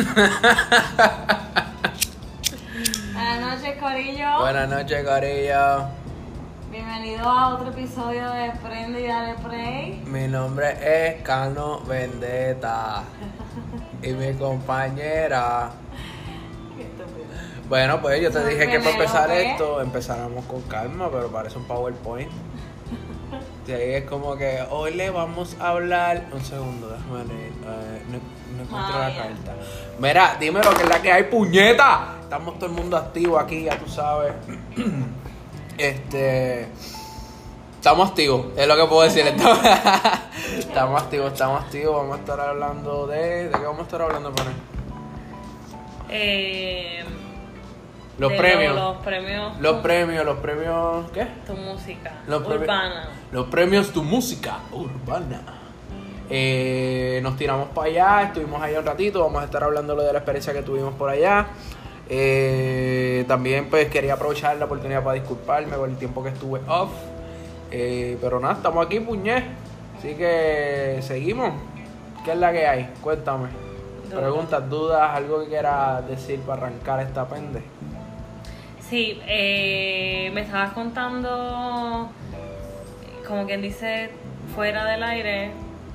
Buenas noches, Corillo. Buenas noches, Corillo. Bienvenido a otro episodio de Prende y Dale Play. Mi nombre es Cano Vendetta. Y mi compañera. Qué. Bueno, pues yo te dije que para empezar esto empezáramos con calma, pero parece un PowerPoint. Y ahí es como que hoy le vamos a hablar. Un segundo, déjame leer. eh, no, no Ah, la carta. Mira, dime lo que es la que hay, puñeta. Estamos todo el mundo activo aquí, ya tú sabes. Este. Estamos activos, es lo que puedo decir. Estamos, estamos activos, estamos activos. Vamos a estar hablando de. ¿De qué vamos a estar hablando, Pane? Eh, Los de premios. Los, premios. Los premios, los premios. ¿Qué? Tu música. Los urbana. Los premios Tu Música Urbana. Eh, nos tiramos para allá, estuvimos allá un ratito, vamos a estar hablando de la experiencia que tuvimos por allá. Eh, también pues quería aprovechar la oportunidad para disculparme por el tiempo que estuve off. Eh, pero nada, estamos aquí, puñet. Así que seguimos. ¿Qué es la que hay? Cuéntame. Preguntas, dudas, algo que quieras decir para arrancar esta pende. Sí, eh, me estabas contando, como quien dice, fuera del aire,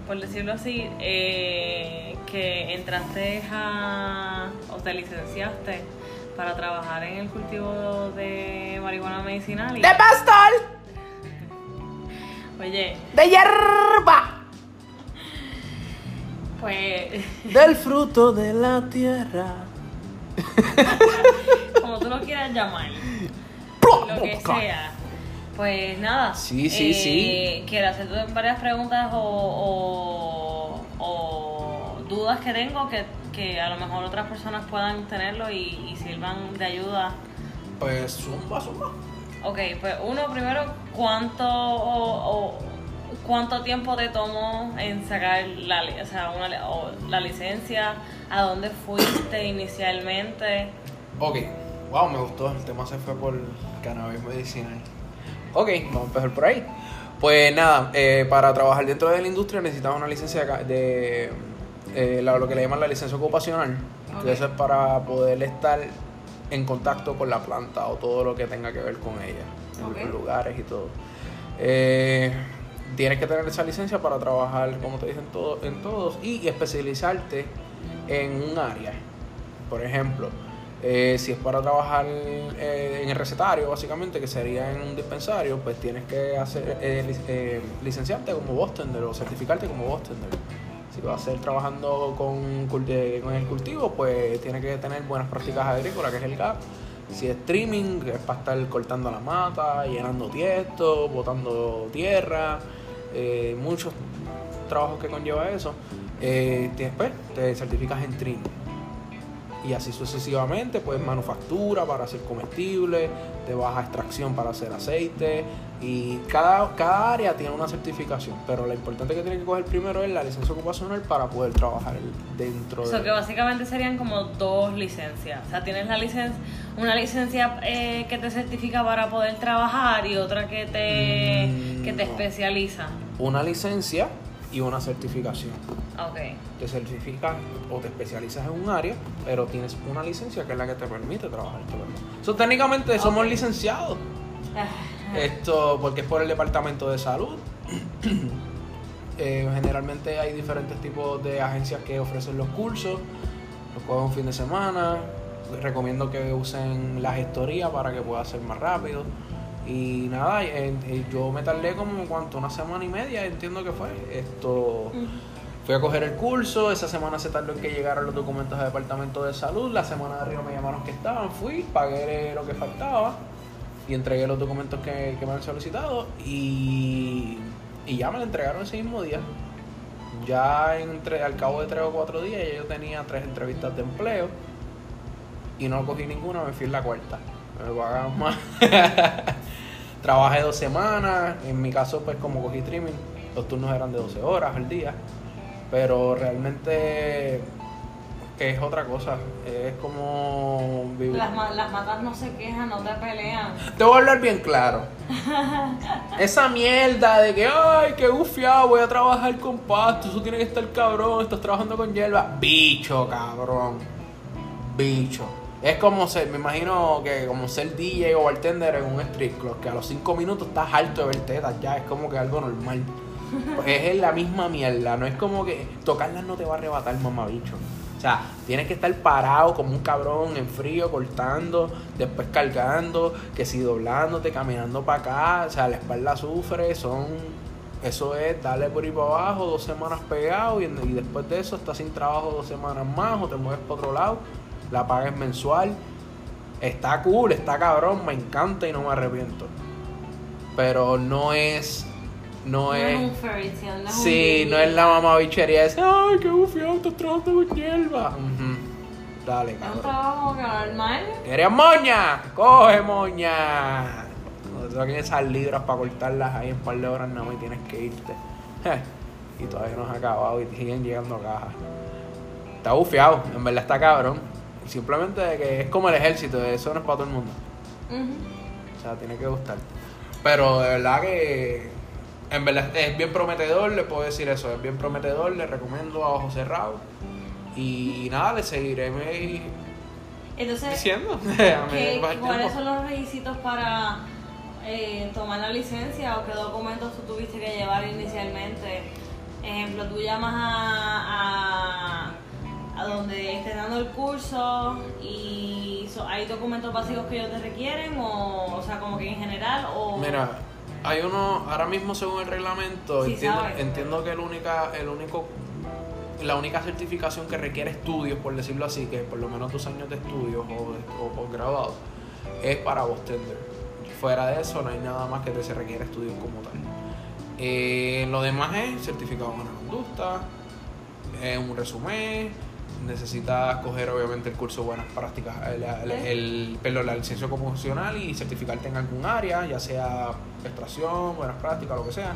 por decirlo así, eh, que entraste a, o te licenciaste para trabajar en el cultivo de marihuana medicinal. Y, pastor! oye, ¡De hierba! pues, Del fruto de la tierra. como tú lo quieras llamar, lo que sea. Pues nada. Sí, sí, eh, sí. Quiero hacerte varias preguntas o, o- o dudas que tengo que, que a lo mejor otras personas puedan tenerlo y, y sirvan de ayuda. Pues zumba, zumba. Ok, pues uno primero, ¿cuánto o- o cuánto tiempo te tomó en sacar la, li- o sea, una li- o la licencia? ¿A dónde fuiste inicialmente? Ok, wow, me gustó. El tema se fue por cannabis medicinal. Ok, vamos a empezar por ahí. Pues nada, eh, para trabajar dentro de la industria necesitas una licencia de, eh, lo que le llaman la licencia ocupacional. Ok. Que eso es para poder estar en contacto con la planta o todo lo que tenga que ver con ella, en los lugares y todo. Eh, tienes que tener esa licencia para trabajar, como te dicen, todo, en todos y especializarte en un área. Por ejemplo, eh, si es para trabajar eh, en el recetario, básicamente, que sería en un dispensario, pues tienes que hacer eh, eh, licenciarte como bartender o certificarte como bartender. Si vas a ser trabajando con, el cultivo, pues tienes que tener buenas prácticas agrícolas, que es el GAP. Si es streaming, que es para estar cortando la mata, llenando tiesto, botando tierra, muchos trabajos que conlleva eso. Después te certificas en trimming y así sucesivamente, pues manufactura para hacer comestibles, de baja extracción para hacer aceite y cada, cada área tiene una certificación, pero lo importante que tiene que coger primero es la licencia ocupacional para poder trabajar dentro O sea, de... que básicamente serían como dos licencias. O sea, tienes la licencia, una licencia eh, que te certifica para poder trabajar y otra que te, Mm, que te no. especializa. Una licencia y una certificación. Ok. Te certificas o te especializas en un área, pero tienes una licencia que es la que te permite trabajar. So, técnicamente somos licenciados. Ah, Esto porque es por el departamento de salud. Eh, generalmente hay diferentes tipos de agencias que ofrecen los cursos, los cogen un fin de semana. Recomiendo que usen la gestoría para que pueda ser más rápido. Y nada, eh, yo me tardé como cuánto, una semana y media, entiendo que fue. Esto fui a coger el curso, esa semana se tardó en que llegaran los documentos del departamento de salud, la semana de arriba me llamaron que estaban, fui, pagué lo que faltaba y entregué los documentos que, que me han solicitado y, y ya me lo entregaron ese mismo día. Ya entre, al cabo de tres o cuatro días ya yo tenía tres entrevistas de empleo y no cogí ninguna, me fui en la cuarta. Me pagaron más. Trabajé dos semanas, en mi caso pues como cogí streaming, los turnos eran de 12 horas al día, pero realmente es otra cosa. Es como vivir. Las, las matas no se quejan, no te pelean. Te voy a hablar bien claro. Esa mierda de que, ay, qué gufiado, voy a trabajar con pasto, eso tiene que estar cabrón, estás trabajando con hierba. Bicho, cabrón. Bicho. Es como ser, me imagino que como ser DJ o bartender en un street club, que a los 5 minutos estás harto de ver tetas, ya es como que algo normal. Es la misma mierda, no es como que tocarlas no te va a arrebatar, mamabicho. O sea, tienes que estar parado como un cabrón en frío, cortando, después cargando, que si doblándote, caminando para acá, o sea, la espalda sufre, son... Eso es darle por ahí para abajo, dos semanas pegado y, y después de eso estás sin trabajo dos semanas más o te mueves para otro lado, la pagas mensual. Está cool, está cabrón, me encanta y no me arrepiento. Pero no es... No, No es... es un fairy tale, no es un Sí, no es la mamá bichería de ese, ay, qué bufiado, estás trabajando con hierba. Ujú. Dale, Es un cabrón. trabajo que normal. ¿Quieres moña? ¡Coge moña! Cuando te saquen esas libras para cortarlas ahí en un par de horas nada más y tienes que irte. y todavía no has acabado y siguen llegando cajas. Está bufiado, en verdad está cabrón. Simplemente que es como el ejército, eso no es para todo el mundo. O sea, tiene que gustarte. Pero de verdad que en verdad es bien prometedor, le puedo decir eso, es bien prometedor, le recomiendo a ojos cerrados. Y nada, le seguiré me- Entonces, diciendo. ¿qué- ¿cuáles son los requisitos para eh, tomar la licencia o qué documentos tú tuviste que llevar inicialmente? Ejemplo, tú llamas a, a, a donde estés dando el curso y so- hay documentos básicos que ellos te requieren o, o sea, como que en general o... Mira, hay uno, ahora mismo según el reglamento, Sí, entiendo, sabes. entiendo que el única, el único, la única certificación que requiere estudios, por decirlo así, que por lo menos dos años de estudios o, o posgrado, es para bartender. Fuera de eso no hay nada más que te se requiere estudios como tal. Eh, lo demás es certificado de buena conducta, eh, un resumen, necesitas coger obviamente el curso de buenas prácticas, el, el, el- perdón, la licencia ocupacional y certificarte en algún área, ya sea extracción, buenas prácticas, lo que sea.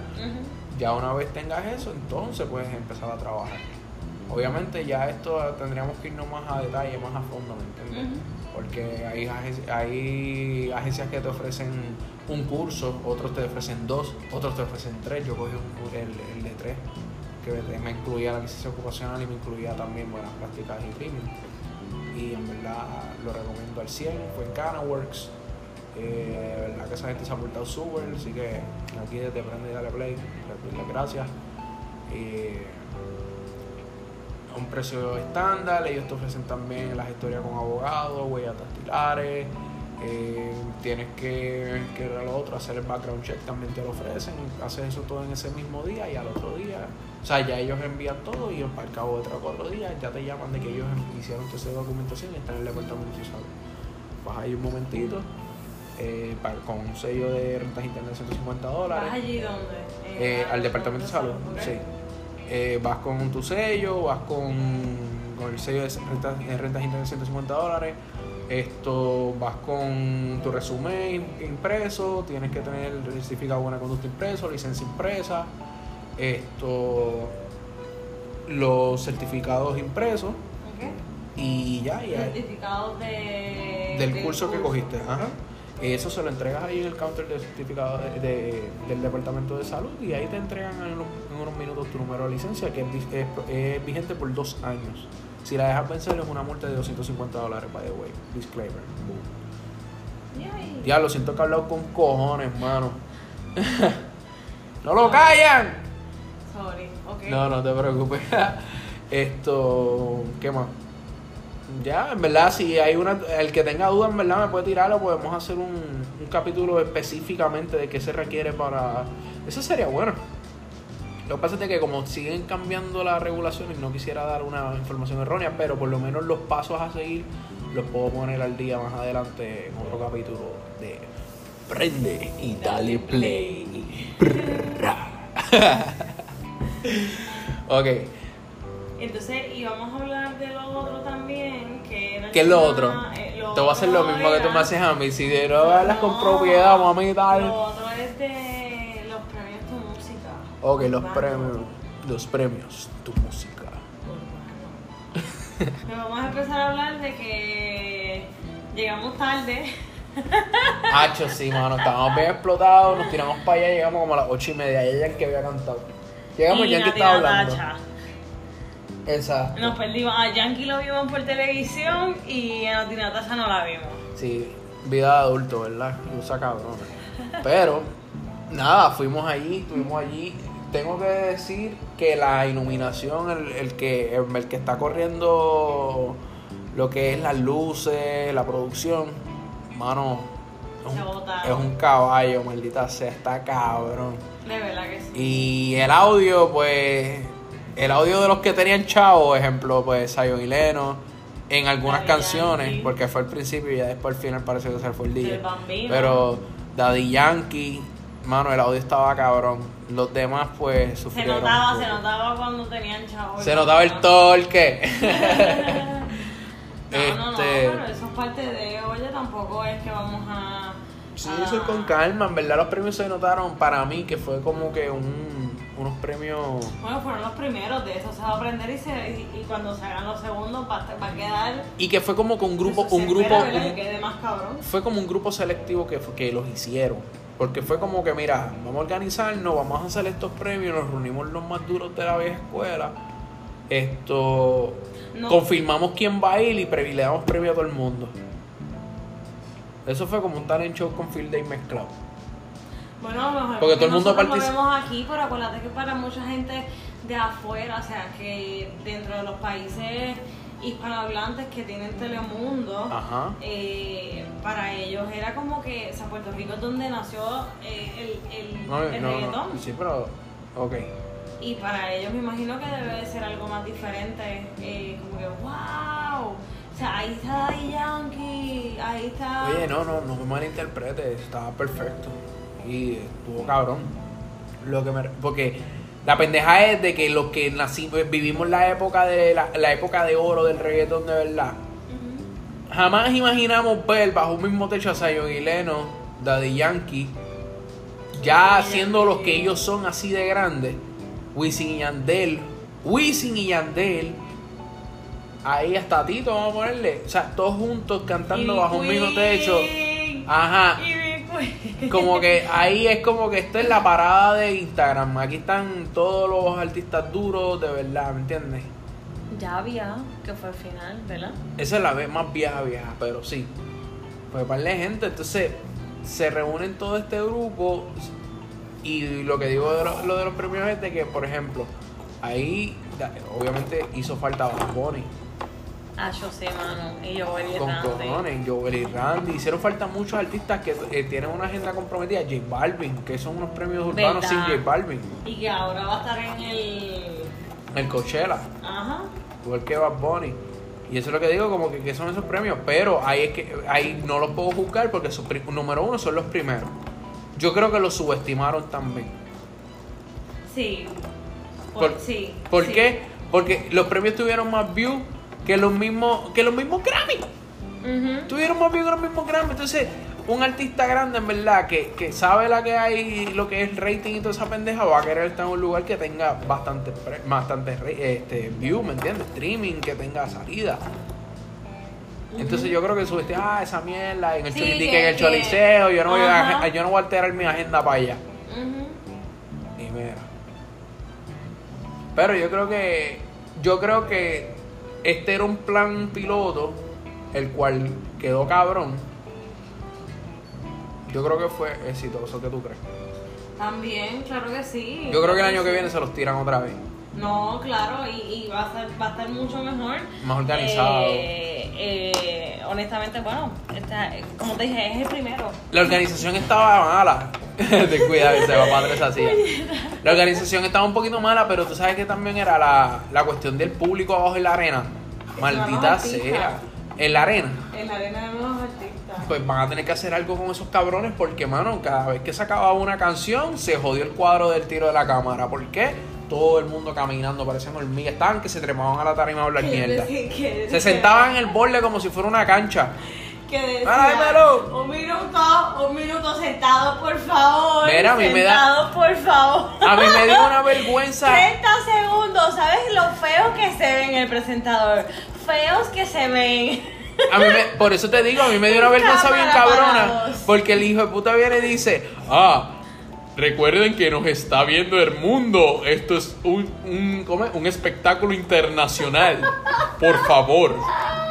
Ya una vez tengas eso, entonces puedes empezar a trabajar. Obviamente ya esto tendríamos que irnos más a detalle, más a fondo, ¿me entiendes? Porque hay, hay agencias que te ofrecen un curso, otros te ofrecen dos, otros te ofrecen tres. Yo cogí un- el, el de tres, me- incluía la licencia ocupacional y me incluía también buenas prácticas y premium. Y en verdad lo recomiendo al 100, fue en Canaworks. Eh, de verdad que esa gente se ha portado súper, así que aquí desde Prende y Dale Play, les las gracias. Eh, un precio estándar, ellos te ofrecen también la historia con abogados, huellas dactilares, eh, tienes que, lo otro, hacer el background check también te lo ofrecen, haces eso todo en ese mismo día y al otro día, o sea, ya ellos envían todo y al cabo de tres o cuatro días ya te llaman de que ellos hicieron toda esa documentación y están en el departamento de salud. Vas ahí un momentito, eh, con un sello de rentas internet de 150 dólares. ¿Vas allí donde? Eh, al departamento de salud, sí. Eh, vas con tu sello, vas con, con el sello de rentas, de rentas internas de 150 dólares. Esto, vas con tu resumen impreso, tienes que tener el certificado de buena conducta impreso, licencia impresa, esto, los certificados impresos y ya, ya. Certificados de, Del curso que cogiste, ajá. Eso se lo entregas ahí en el counter de certificado de- de- del departamento de salud y ahí te entregan en unos, en unos minutos tu número de licencia que es, vi- es- es vigente por dos años. Si la dejas vencer es una multa de 250 dólares, by the way. Disclaimer. Yay. Ya lo siento que he hablado con cojones, mano. ¡No lo callan! Sorry, ok. No, no te preocupes. Esto, ¿qué más? Ya, en verdad, si hay una, el que tenga dudas, en verdad, me puede tirarlo. Podemos hacer un, un capítulo específicamente de qué se requiere para. Eso sería bueno. Lo que pasa es que, como siguen cambiando las regulaciones, no quisiera dar una información errónea, pero por lo menos los pasos a seguir los puedo poner al día más adelante en otro capítulo de Prende y dale play. ok. Entonces, y vamos a hablar de lo otro también, que era ¿Qué es lo otro? eh, Te voy a hacer lo mismo que tú me haces a mí. Si de no hablas con No, propiedad, mami, tal. Lo otro es de Ok, los premios. Los premios, tu música. Urbano. Pues vamos a empezar a hablar de que llegamos tarde. Hacho, sí, mano, estábamos bien explotados, nos tiramos para allá, llegamos como a las ocho y media, y ella que había cantado. Llegamos y ya que Nati estaba hablando. Natacha. Exacto. Nos perdimos. A Yankee lo vimos por televisión y a Nati Natasha no la vimos. Sí, vida de adulto, ¿verdad? Usa cabrón. Pero, nada, fuimos allí, estuvimos allí. Tengo que decir que la iluminación, el, el que, el, que está corriendo lo que es las luces, la producción, mano, es un, es un caballo, maldita sea, está cabrón. De verdad que sí. Y el audio, pues, el audio de los que tenían chavo, ejemplo, pues, Zion y Leno, en algunas Daddy canciones, Yankee. porque fue al principio y ya después al final parece que se fue el Bambino. Pero Daddy Yankee, mano, el audio estaba cabrón. Los demás, pues, Se sufrieron. notaba, un se notaba cuando tenían chavos. Se notaba el torque. No, no, no, Este- pero eso es parte de, oye, tampoco es que vamos a... Sí, a- eso es con calma. En verdad, los premios se notaron para mí que fue como que un, unos premios. Bueno, fueron los primeros, de eso se va a aprender y, se, y, y cuando se hagan los segundos va, a- va a quedar... Y que fue como que un grupo, eso se un grupo, un- que quede más cabrón. fue como un grupo selectivo que, que los hicieron. Porque fue como que, mira, vamos a organizarnos, vamos a hacer estos premios, nos reunimos los más duros de la vieja escuela. Esto. No. Confirmamos quién va a ir y pre- le damos premio a todo el mundo. Eso fue como un talent show con Field Day mezclado. Bueno, mejor Porque todo el mundo nosotros partici- lo vemos aquí, pero acuérdate que para mucha gente de afuera, o sea, que dentro de los países hispanohablantes que tienen Telemundo, Ajá. eh, para ellos era como que, o sea, Puerto Rico es donde nació eh, el, el, No, el no, no, reggaetón. Sí, pero. Ok. Y para ellos me imagino que debe de ser algo más diferente, eh, como que, wow, o sea, ahí está Daddy Yankee, ahí está... Oye, no, no, no me malinterpretes, estaba perfecto. Y estuvo cabrón. Lo que me, porque la pendeja es de que los que nacimos, vivimos la época de la, la época de oro del reggaetón de verdad. Jamás imaginamos ver bajo un mismo techo a Zion y Leno, Daddy Yankee, ya siendo los que ellos son así de grandes, Wisin y Yandel, Wisin y Yandel, ahí hasta Tito vamos a ponerle, o sea, todos juntos cantando bajo un mismo techo. Ajá. Como que ahí es como que esto es la parada de Instagram. Aquí están todos los artistas duros de verdad, ¿me entiendes? Ya había, que fue el final, ¿verdad? Esa es la vez más vieja, vieja, pero sí. Pues par de gente, entonces se reúnen todo este grupo y lo que digo de lo, lo de los premios es de que, por ejemplo, ahí obviamente hizo falta Bad Bunny Ah, yo sé, mano. Y yo voy con cojones, Joel y Randy. Hicieron falta muchos artistas que eh, tienen una agenda comprometida. J Balvin, que son unos premios urbanos ¿Verdad? sin J Balvin. Y que ahora va a estar en el. El Coachella. Ajá. igual que Bad Bunny. Y eso es lo que digo, como que, que son esos premios. Pero ahí es que ahí no los puedo juzgar porque pri- número uno son los primeros. Yo creo que los subestimaron también. Sí. Por, ¿Por- sí. ¿Por sí. qué? Porque los premios tuvieron más views que los mismos que los mismos Grammy. Ujú. Tuvieron más que los mismos Grammy. Entonces, un artista grande, en verdad, que, que sabe la que hay, lo que es el rating y toda esa pendeja, va a querer estar en un lugar que tenga bastante, bastante este, view, ¿me entiendes? Streaming, que tenga salida. Entonces yo creo que subiste, ah, esa mierda, en el, Sí, que- que en el que- choliseo, yo no, voy a, yo no voy a alterar mi agenda para allá. Ujú. Y mira. Pero yo creo que, yo creo que este era un plan piloto, el cual quedó cabrón. Yo creo que fue exitoso, ¿qué tú crees? También, claro que sí. Yo creo que el año que viene se los tiran otra vez. No, claro, y, y va, a ser, va a estar mucho mejor. Más organizado. Eh, eh, honestamente, bueno, esta- como te dije, es el primero. La organización estaba mala. Ten cuidado, que se va para atrás así. La organización estaba un poquito mala, pero tú sabes que también era la, la cuestión del público abajo en la arena. Maldita sea. En la arena. En la arena de nuevos artistas. Pues van a tener que hacer algo con esos cabrones porque, mano, cada vez que se acababa una canción, se jodió el cuadro del tiro de la cámara. ¿Por qué? Todo el mundo caminando, parecían hormigas. Estaban que se trepaban a la tarima a hablar mierda. Se sentaban en el borde como si fuera una cancha. Que decía, un minuto, un minuto sentado, por favor. Mira, a mí me da- Sentado, por favor. A mí me dio una vergüenza. 30 segundos, ¿sabes lo feos que se ven el presentador. Feos que se ven. A mí me, por eso te digo, a mí me dio una vergüenza bien cabrona. Porque el hijo de puta viene y dice, ah, recuerden que nos está viendo el mundo. Esto es un, un, espectáculo internacional. Por favor,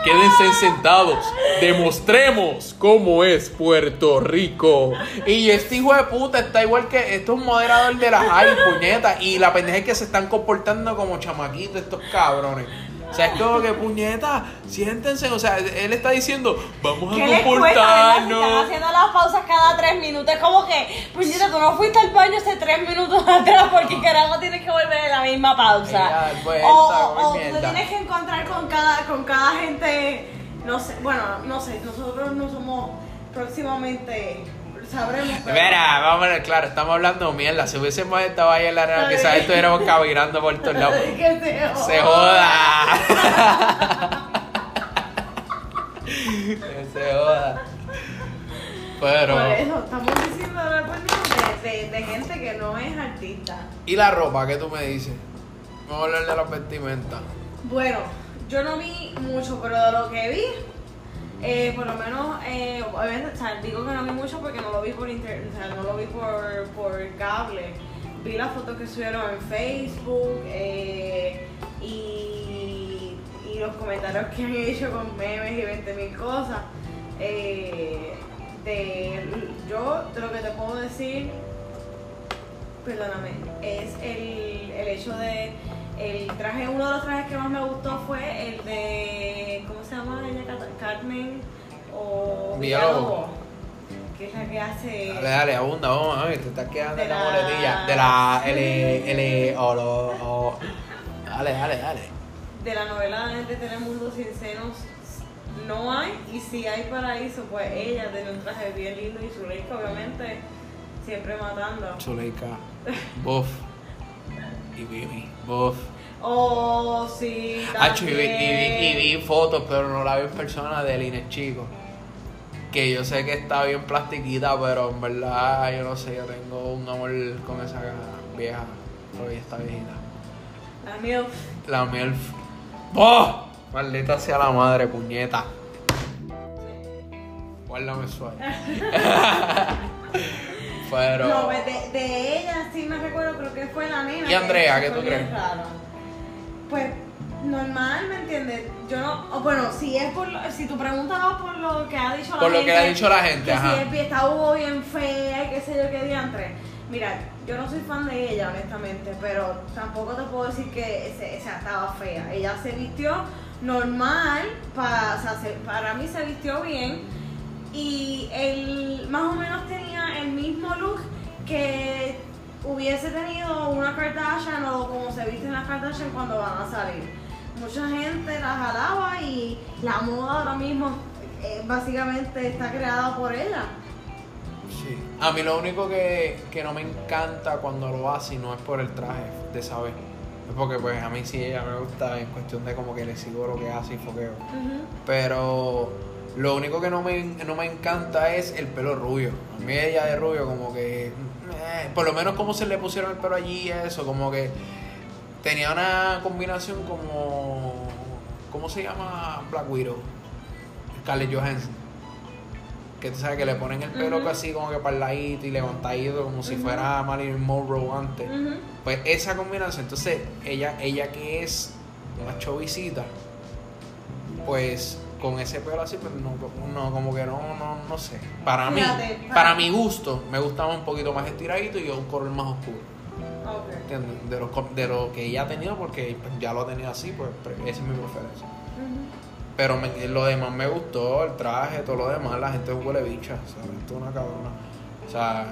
quédense sentados. Demostremos cómo es Puerto Rico. Y este hijo de puta está igual que, esto es un moderador de la high, puñeta. Y la pendeja es que se están comportando como chamaquitos estos cabrones. O sea, es como que puñeta, siéntense. O sea, él está diciendo, vamos ¿Qué a? Si Están comportarnos. haciendo las pausas cada tres minutos. Es como que, puñeta, tú no fuiste al baño hace tres minutos atrás porque carajo tienes que volver en la misma pausa. Ella, vuelta, o o- o te tienes que encontrar con cada, con cada gente. No sé, bueno, no sé, nosotros no somos próximamente. Sabremos. pero- Mira, vamos a ver, claro, estamos hablando mierda. Si hubiésemos estado ahí en la arena, quizás estuviéramos caminando por todos lados. Que se joda. ¡Se joda! que se joda. Pero. Por eso, estamos diciendo de, de, de gente que no es artista. ¿Y la ropa? ¿Qué tú me dices? Vamos a hablar de las vestimentas. Bueno, yo no vi mucho, pero de lo que vi, eh, por lo menos, eh, o sea, digo que no vi mucho porque no lo vi por internet, o sea, no lo vi por, por cable. Vi las fotos que subieron en Facebook eh, y, y los comentarios que han hecho con memes y 20 mil cosas. Eh, de, yo, de lo que te puedo decir, perdóname, es el, el hecho de el traje, uno de los trajes que más me gustó fue el de, ¿cómo se llama ella? Carmen o Villalobos. Que es la que hace Dale, dale, abunda, vamos a ver, te estás quedando De en la la- boletilla. De la L, L, o, lo- o- Dale, dale, dale. de la novela de Telemundo Sin Senos no hay y si hay paraíso pues ella tiene un traje bien lindo y Zuleika obviamente siempre matando Zuleika, Buff y Buff. oh sí y, vi, y vi- vi fotos, pero no la vi en persona de Inés Chico. Que yo sé que está bien plastiquita, pero en verdad yo no sé, yo tengo un amor con esa vieja, pero ella está viejita. la MILF La MILF. ¡Oh! Maldita sea la madre, puñeta. Guárdame suave. pero. No, de, de ella sí me recuerdo, creo que fue la nena. ¿Y Andrea, qué tú crees? raro. Pues normal, ¿me entiendes? Yo no, o bueno, si es por lo- si tu pregunta va por lo que ha dicho la Por lo gente. que ha dicho la gente, que ajá. si pie está hubo bien fea y qué sé yo qué diantre. Mira, yo no soy fan de ella, honestamente, pero tampoco te puedo decir que se, estaba fea. Ella se vistió normal, pa- o sea, se- para mí se vistió bien y él más o menos tenía el mismo look que hubiese tenido una Kardashian o como se visten las Kardashian cuando van a salir. Mucha gente la jalaba y la moda ahora mismo eh, básicamente está creada por ella. Sí. A mí lo único que, que no me encanta cuando lo hace y no es por el traje de saber. Es porque pues a mí sí ella me gusta en cuestión de como que le sigo lo que hace y foqueo. Pero lo único que no me, no me encanta es el pelo rubio. A mí ella de rubio como que... eh, por lo menos como se le pusieron el pelo allí y eso, como que tenía una combinación como... ¿Cómo se llama Black Widow? Scarlett Johansson. Que tú sabes que le ponen el pelo Ujú. así como que para el ladito y levantadito como si fuera Marilyn Monroe antes. Pues esa combinación, entonces ella, ella que es una chovicita, pues con ese pelo así, pues no, no, como que no, no, no sé. Para mí, Fíjate, para- mi gusto, me gustaba un poquito más estiradito y un color más oscuro. De lo, de lo que ella ha tenido, porque pues, ya lo ha tenido así, pues pre- esa es mi preferencia. Pero me- lo demás me gustó, el traje, todo lo demás, la gente huele bicha, ¿sabes? Esto es una cabrona. O sea,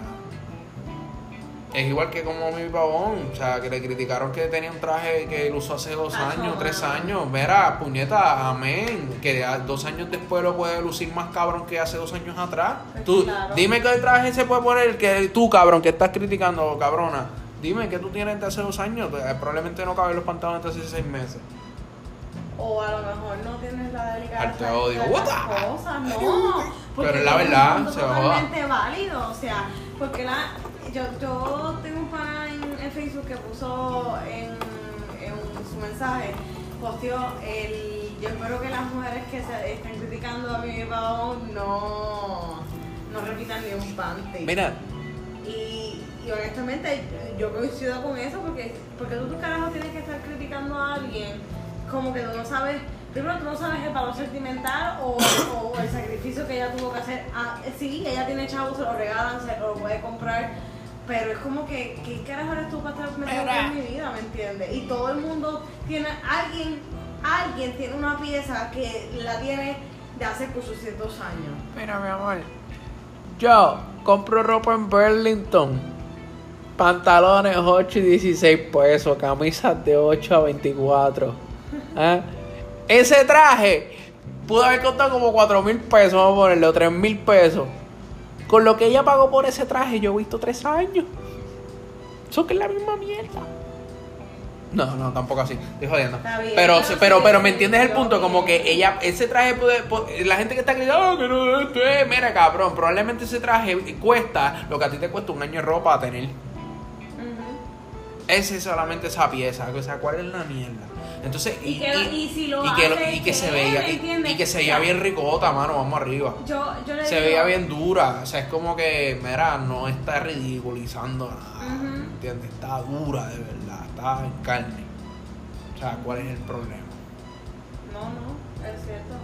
es igual que como mi pavón, o sea, que le criticaron que tenía un traje que él usó hace dos años, tres años. Mira, puñeta, amén. Que dos años después lo puede lucir más cabrón que hace dos años atrás. Pues Tú, claro. dime que el traje se puede poner, que tú, cabrón, que estás criticando, cabrona. Dime que tú tienes de hace dos años, Eh, probablemente no caben los pantalones de hace seis meses. O a lo mejor no tienes la delicadeza de odio. cosas, no. Pero es la verdad, se joda. totalmente válido, o sea, porque la, yo, yo tengo un pana en, en Facebook que puso en, en su mensaje, posteó el. Yo espero que las mujeres que se estén criticando a mi Pavón no, no repitan ni un panty. Mira, Y, y honestamente yo coincido con eso porque, porque tú, tu carajo tienes que estar criticando a alguien como que tú no sabes, primero tú no sabes el valor sentimental o, o el sacrificio que ella tuvo que hacer. Ah, sí, ella tiene chavos, se lo regalan, se lo puede comprar, pero es como que, ¿qué carajo eres tú para estar metiendo en mi vida, me entiendes? Y todo el mundo tiene, alguien, alguien tiene una pieza que la tiene de hace 800 años. mira, mi amor. Yo compro ropa en Burlington. Pantalones 8 y 16 pesos, camisas de 8 a 24. ¿Ah? Ese traje pudo haber costado como 4 mil pesos, vamos a ponerle, o 3 mil pesos. Con lo que ella pagó por ese traje, yo he visto 3 años. Eso que es la misma mierda. No, no, tampoco así. Estoy jodiendo. Bien, pero, pero pero, sí, pero me entiendes el punto, como que ella, ese traje puede, pu- la gente que está gritando, "Ah, que no, esto es", mira cabrón, probablemente ese traje cuesta lo que a ti te cuesta un año de ropa a tener. Ese es solamente esa pieza, o sea, ¿cuál es la mierda? Entonces, Y que- y si lo y que, hace, y que se veía, ¿Me y, que se veía bien ricota, mano, vamos arriba. Yo, yo le Se digo- veía bien dura, o sea, es como que, mira, no está ridiculizando nada, Ujú. ¿entiendes? Está dura de verdad, está en carne. O sea, ¿cuál es el problema? No, no, es cierto.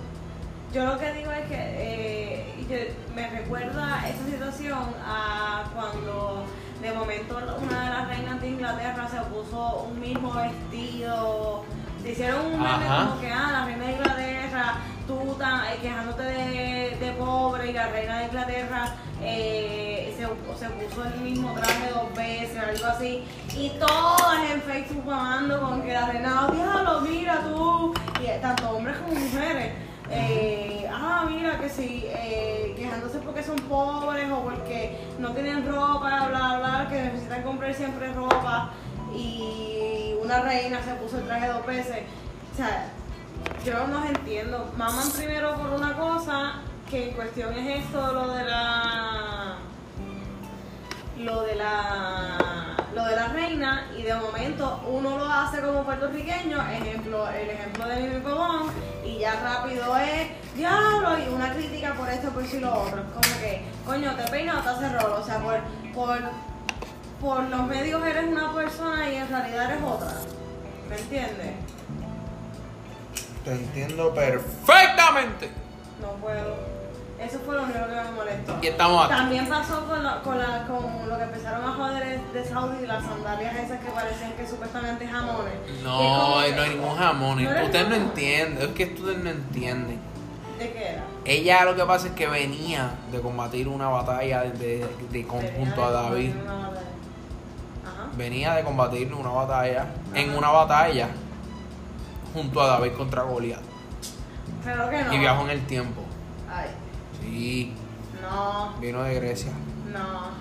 Yo lo que digo es que eh, yo- me recuerda esa situación a cuando de momento una de las reinas de Inglaterra se puso un mismo vestido. Se hicieron un meme como que, ah, la reina de Inglaterra, tú tan, eh, quejándote de, de pobre y la reina de Inglaterra eh, se, se puso el mismo traje dos veces, algo así. Y todas en Facebook mamando con que la reina, oh, diablo, mira tú, y tanto hombres como mujeres. Eh, ah, mira que sí, eh, quejándose porque son pobres o porque no tienen ropa, bla, bla, que necesitan comprar siempre ropa y una reina se puso el traje dos veces. O sea, yo no los entiendo. Maman primero por una cosa, que en cuestión es esto, lo de la. Lo de la. Lo de la reina, y de momento uno lo hace como puertorriqueño, ejemplo, el ejemplo de Mimi Pavón, y ya rápido es diablo, y una crítica por esto, por si lo otro. Como que, coño, te peina o te hace rolo. O sea, por, por, por los medios eres una persona y en realidad eres otra. ¿Me entiendes? Te entiendo perfectamente. No puedo. Eso fue lo único que me molestó. Y estamos aquí. También pasó con, lo- con, la- con lo que empezaron a joder de Saudi, las sandalias esas que parecían que supuestamente jamones. No, que- no hay ningún jamón. ¿No Ustedes no entienden, es que ustedes no entienden. ¿De qué era? Ella lo que pasa es que venía de combatir una batalla de, de- de conjunto a David. Ajá. Venía de combatir una batalla, en una batalla, junto a David contra Goliat. Claro que no. Y viajó en el tiempo. Ay, Sí, no, vino de Grecia. no.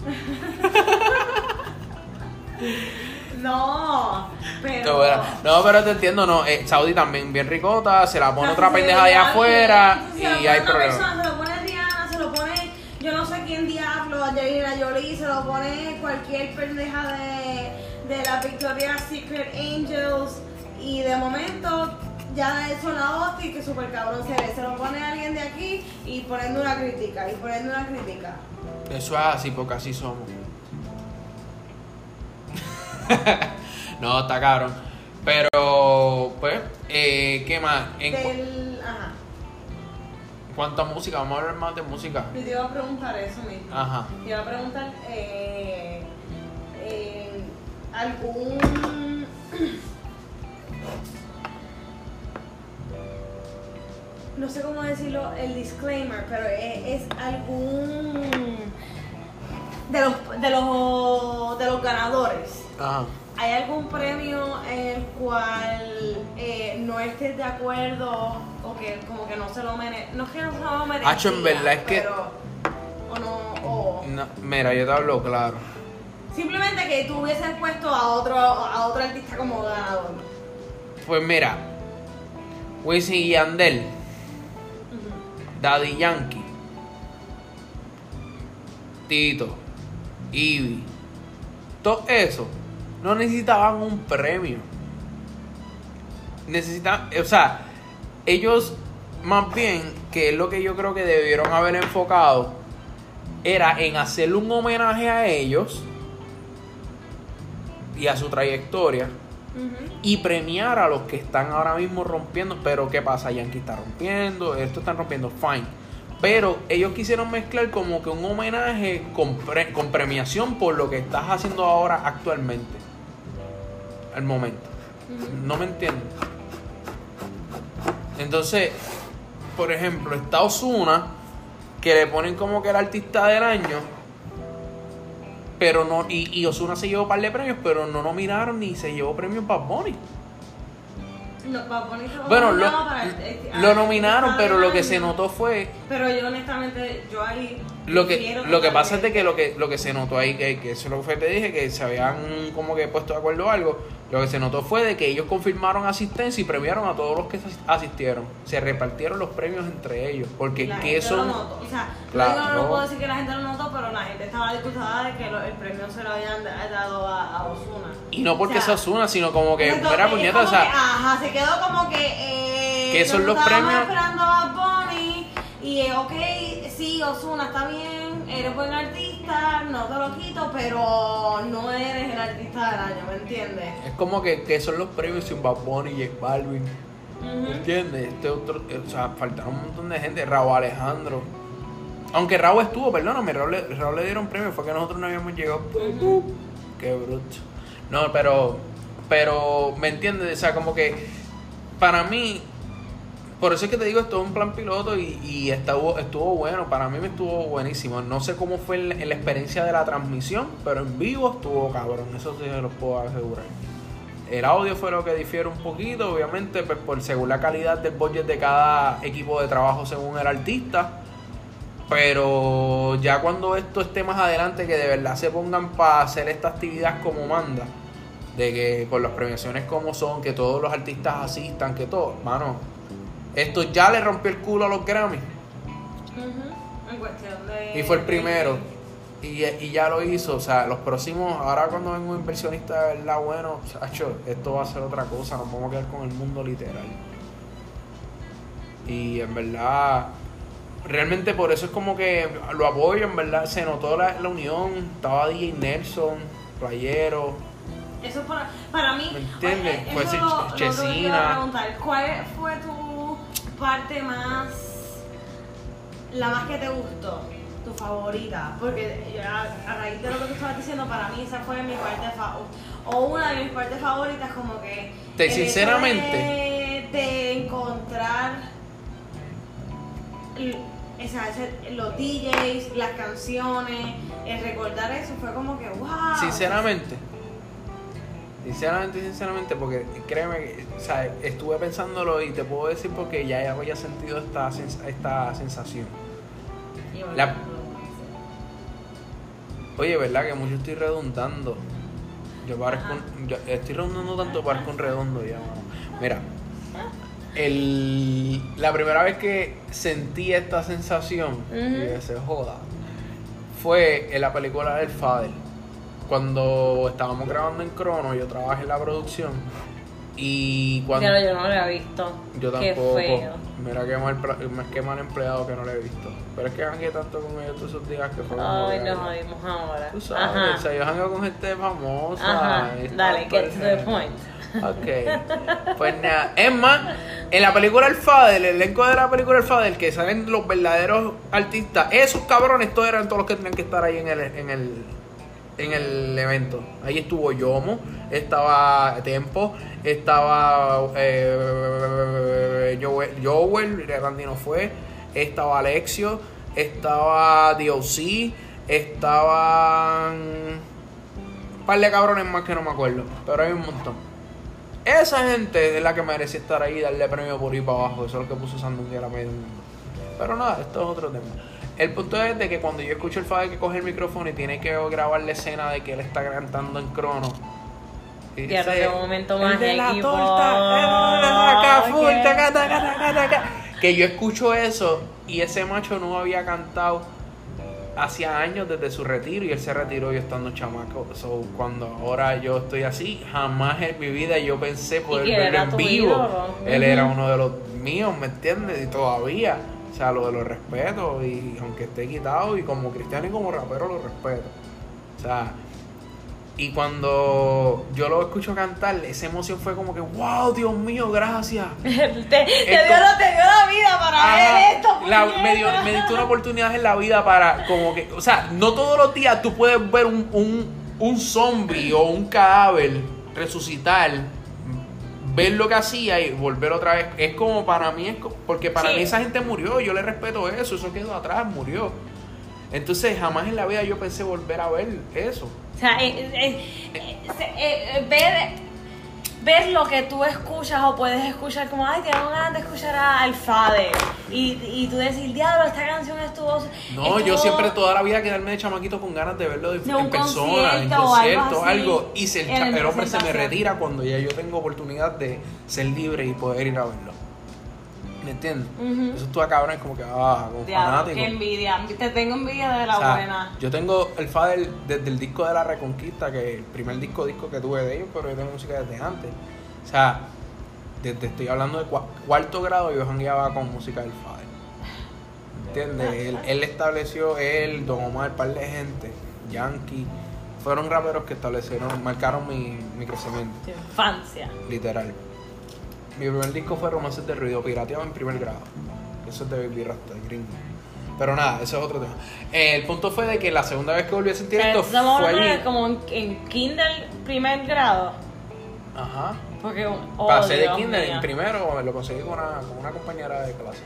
no, pero. No, pero te entiendo, no. eh, Saudi también bien ricota, se la pone Casi otra pendeja allá afuera y Se lo pone hay problemas. persona, se lo pone Rihanna, se lo pone yo no sé quién diablo, Angelina Jolie, se lo pone cualquier pendeja de, de la Victoria's Secret Angels y de momento ya son la hostia y que super cabrón se ve. Se lo pone alguien de aquí y poniendo una crítica, y poniendo una crítica. Eso es así porque así somos. no, está cabrón. Pero, pues, eh, ¿qué más? En cu- Del. Ajá. cuanto a música, vamos a hablar más de música. Yo te iba a preguntar eso mismo. Ajá. Te iba a preguntar eh, eh, algún no sé cómo decirlo el disclaimer, pero es, es algún de los de los de los ganadores. Ajá. ¿Hay algún premio en el cual eh, no estés de acuerdo o que como que no se lo merece? No es que no se lo merece. Hacho, en verdad es que- Pero, o no, o No, mira, yo te hablo claro. simplemente que tú hubieses puesto a otro, a otro artista como ganador. Pues mira, Wisin y Yandel, Ujú. Daddy Yankee, Tito, Ivy, todo eso no necesitaban un premio. necesitan, o sea, ellos más bien, que es lo que yo creo que debieron haber enfocado, era en hacerle un homenaje a ellos y a su trayectoria Y premiar a los que están ahora mismo rompiendo. Pero ¿qué pasa? Yankee está rompiendo, esto están rompiendo, fine. Pero ellos quisieron mezclar como que un homenaje con, pre- con premiación por lo que estás haciendo ahora actualmente. Al momento. No me entienden. Entonces, por ejemplo, está Osuna, que le ponen como que el artista del año. Pero no, y, y Osuna se llevó un par de premios, pero no nominaron ni se llevó premios Bad Bunny. No, Bad Bunny se Bueno, lo, para el- este- lo ah, nominaron, artista pero lo que se año. notó fue Pero yo honestamente, yo ahí. Lo que lo que pasa es de que lo que lo que se notó ahí que, que eso es lo que fue, te dije que se habían como que puesto de acuerdo algo lo que se notó fue de que ellos confirmaron asistencia y premiaron a todos los que asis- asistieron se repartieron los premios entre ellos porque La que gente son lo notó. O sea, Claro. no, puedo decir que la gente lo notó, pero la gente estaba disgustada de que lo- el premio se lo habían da- dado a, a Ozuna. y no porque O sea, Ozuna sino como que Entonces, es puñeta o sea que, ajá, se quedó como que. Eh, Que son los premios- esperando a Bunny y, eh, ok, sí, Osuna está bien, eres buen artista, no te lo quito, pero no eres el artista del año, ¿me entiendes? es como que, que son los premios sin Bad Bunny y J Balvin Ujú. ¿Entiendes? Este otro, o sea, faltaron un montón de gente. Raúl Alejandro. Aunque Raúl estuvo, perdóname, Raúl, Raúl le dieron premio, fue que nosotros no habíamos llegado. Qué bruto. No, pero, pero, ¿me entiendes? O sea, como que, para mí, por eso es que te digo, esto es un plan piloto y, y estuvo, estuvo bueno, para mí me estuvo buenísimo. No sé cómo fue en la, en la experiencia de la transmisión, pero en vivo estuvo cabrón, eso sí se los puedo asegurar. El audio fue lo que difiere un poquito, obviamente, pues por según la calidad del budget de cada equipo de trabajo según el artista. Pero ya cuando esto esté más adelante, que de verdad se pongan para hacer esta actividad como manda, de que con las premiaciones como son, que todos los artistas asistan, que todo, mano, esto ya le rompió el culo a los Grammy. Ujú. En cuestión de. Y fue el primero. Y, y ya lo hizo. O sea, los próximos, ahora cuando venga un inversionista de verdad bueno, esto va a ser otra cosa. Nos vamos a quedar con el mundo literal. Y en verdad, realmente por eso es como que lo apoyo. En verdad, se notó la, la unión. Estaba DJ Nelson, Playero. Eso para, para mí. ¿Me entiendes? oye, Fue Chesina. ¿Cuál fue tu parte más. la más que te gustó? Tu favorita. Porque a raíz de lo que tú estabas diciendo, para mí esa fue mi parte favorita. O una de mis partes favoritas, como que. Te- sinceramente. De, de encontrar. l- esa- ese- los DJs, las canciones, el recordar eso fue como que wow. Sinceramente. Sinceramente, sinceramente, porque créeme, que, o sea, estuve pensándolo y te puedo decir porque ya había sentido esta, sens- esta sensación. La- Oye, ¿verdad? Que mucho estoy redundando. Yo parezco un- yo estoy redundando tanto, parezco un redondo ya, mano. Mira, el, la primera vez que sentí esta sensación, y que se joda, fue en la película del Father. Cuando estábamos grabando en Crono, yo trabajé en la producción. Y cuando. Ya yo no lo había visto. Yo Qué tampoco. feo. Mira qué mal, qué mal empleado que no le he visto. Pero es que jangué tanto con ellos todos esos días que fue Ay, nos jodimos ahora. Tú sabes, Ajá. o sea, yo jangueo con gente famosa. Ajá. Dale, get to the point. Ok. Pues nada. Es más, en la película El Fader, el elenco de la película El Fader, que salen los verdaderos artistas, esos cabrones, todos eran todos los que tenían que estar ahí en el, en el, en el evento. Ahí estuvo Yomo, estaba Tempo, estaba eh, Joel, Joel, Randy no fue, estaba Alexio, estaba DOC, estaban un par de cabrones más que no me acuerdo, pero hay un montón. Esa gente es la que merecía estar ahí y darle premio por ir para abajo. Eso es lo que puso Sandungue a del mundo. Pero nada, esto es otro tema. El punto es de que cuando yo escucho el Fader que coge el micrófono y tiene que grabar la escena de que él está cantando en crono. y dice, qué momento "El más de la equipo". torta, taca, taca, taca. Que yo escucho eso y ese macho no había cantado hacía años desde su retiro y él se retiró yo estando chamaco. So, cuando ahora yo estoy así, jamás en mi vida yo pensé poder verlo en vivo. Él era uno de los míos, ¿me entiendes? Y todavía. O sea, lo de los respeto y aunque esté quitado y como cristiano y como rapero lo respeto. O sea, y cuando yo lo escucho cantar, esa emoción fue como que, wow, Dios mío, gracias. te, te dio, Esto- la- te dio la vida para Ajá. ver esto. La- me, dio, me diste una oportunidad en la vida para, como que, o sea, no todos los días tú puedes ver un, un, un zombie o un cadáver resucitar, ver lo que hacía y volver otra vez. Es como para mí, es porque para Sí. mí esa gente murió, yo le respeto eso, eso quedó atrás, murió. Entonces jamás en la vida yo pensé volver a ver eso. O sea, eh, eh, eh, eh, eh, ver, ver lo que tú escuchas o puedes escuchar como, ay, tengo ganas de escuchar a Alfade. Y, y tú decir, diablo, esta canción estuvo... No, yo siempre toda la vida quedarme de chamaquito con ganas de verlo de, De un en persona, en concierto algo algo. Y si el, cha- el hombre se me retira cuando ya yo tengo oportunidad de ser libre y poder ir a verlo. ¿Me entiendes? Ujú. Eso tú cabrón es como que, ah, como Diablo, fanático. qué envidia. Te tengo envidia de la O sea, buena. Yo tengo el Fader desde el disco de la Reconquista, que es el primer disco disco que tuve de ellos, pero yo tengo música desde antes. O sea, desde estoy hablando de cua- cuarto grado, yo jangueaba con música del Fader. ¿Entiendes? Él, él estableció, él, Don Omar, par de gente, Yankee, fueron raperos que establecieron, marcaron mi, mi crecimiento, Tu infancia. literal. Mi primer disco fue Romances de Ruido, pirateado en primer grado. Eso es de Baby Rasta, de gringo. Pero nada, eso es otro tema. Eh, el punto fue de que la segunda vez que volví a sentir esto estamos fue hablando allí. de como en, en kinder primer grado. Ajá. Porque, oh, Pasé de mío. en primero, lo conseguí con una, con una compañera de clase.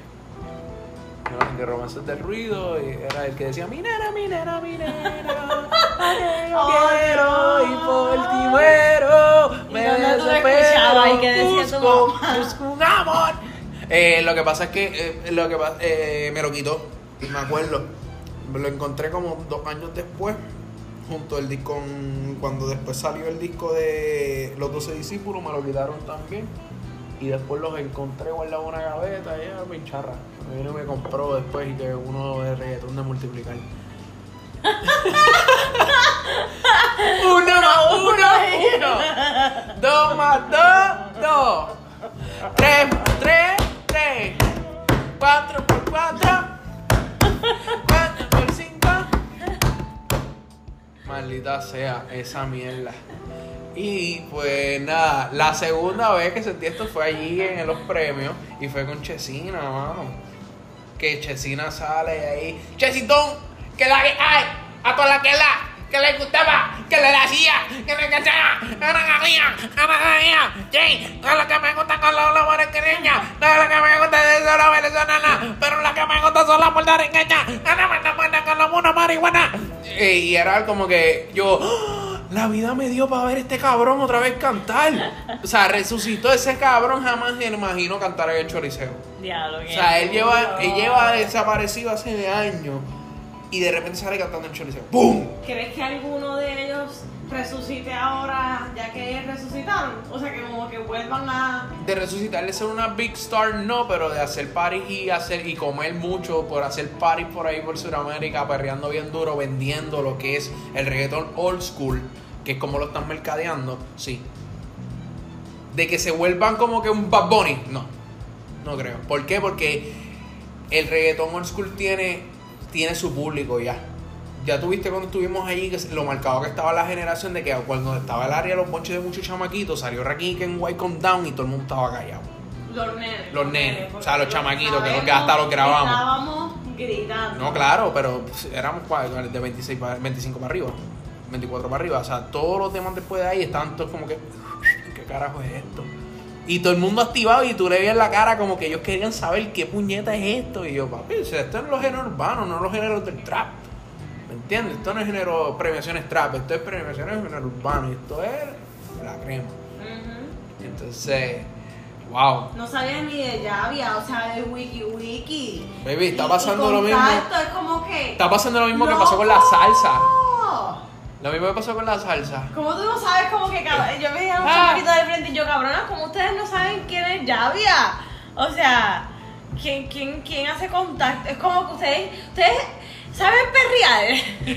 De romances del ruido, y era el que decía, mi nena, mi que quiero y por ti muero, ¿Y me desespero, y qué decía tu mamá? Eh, lo que pasa es que eh, lo que eh, me lo quitó, me acuerdo, lo encontré como dos años después, junto al disco, cuando después salió el disco de Los Doce Discípulos, me lo quitaron también. Y después los encontré guardados en una gaveta y era pincharra. Me vino y me compró después y que uno de reggaetón de multiplicar. uno más uno, uno. Dos más dos, dos. Tres más tres, tres. Cuatro por cuatro. Cuatro por cinco. Maldita sea esa mierda. Y pues nada, la segunda vez que sentí esto fue allí en los premios y fue con Chesina, mano. Que Chesina sale ahí. Chesitón, que la que hay, a toda la que la, que le gustaba, que le hacía, que le cachaba, a la mía, a la mía, sí, a la que me gusta con los quereñas, no es la que me gusta de la venezolana, pero la que me gusta son las puertorriqueñas, buena buena con la buena marihuana. Y era como que yo, ¡ah! la vida me dio para ver este cabrón otra vez cantar. O sea, resucitó ese cabrón, jamás me lo imagino cantar en el choriceo. Diablo, O sea, él lleva, él lleva desaparecido hace años y de repente sale cantando en choriceo. ¡Pum! ¿Crees que alguno de ellos resucite ahora ya que resucitaron? O sea, que como que vuelvan a... De resucitar de ser una big star, no, pero de hacer party y hacer y comer mucho por hacer party por ahí por Sudamérica, perreando bien duro, vendiendo lo que es el reggaetón old school, que es como lo están mercadeando, sí. De que se vuelvan como que un Bad Bunny, no. No creo. ¿Por qué? Porque el reggaetón old school tiene, tiene su público ya. Ya tuviste cuando estuvimos allí que lo marcado que estaba la generación de que cuando estaba el área de los bonches de muchos chamaquitos, salió Rakim en White Come Down y todo el mundo estaba callado. Los nenes. Los nenes, o sea, los chamaquitos, que sabemos los- hasta los grabamos. Estábamos gritando. No, claro, pero pues, éramos de 26 para, 25 para arriba, 24 para arriba. O sea, todos los demás después de ahí estaban todos como que, ¿qué carajo es esto? Y todo el mundo activado y tú le veías la cara como que ellos querían saber qué puñeta es esto. Y yo, papi, esto es los géneros urbanos, no los géneros del trap. ¿Me entiendes? Esto no es género premiaciones trap, esto es premiaciones género urbano y esto es la crema. Ujú. Entonces, wow. No sabías ni de Llavia, o sea, de Wiki Wiki. Baby, está pasando y lo mismo. contacto, es como que... Está pasando lo mismo que pasó con la salsa. Lo mismo que pasó con la salsa. ¿Cómo tú no sabes como que cab- yo veía a un Ah. de frente y yo, cabrona, como ustedes no saben quién es Llavia? O sea, ¿quién, quién, quién hace contacto? Es como que ustedes, ustedes ¿Saben perrear?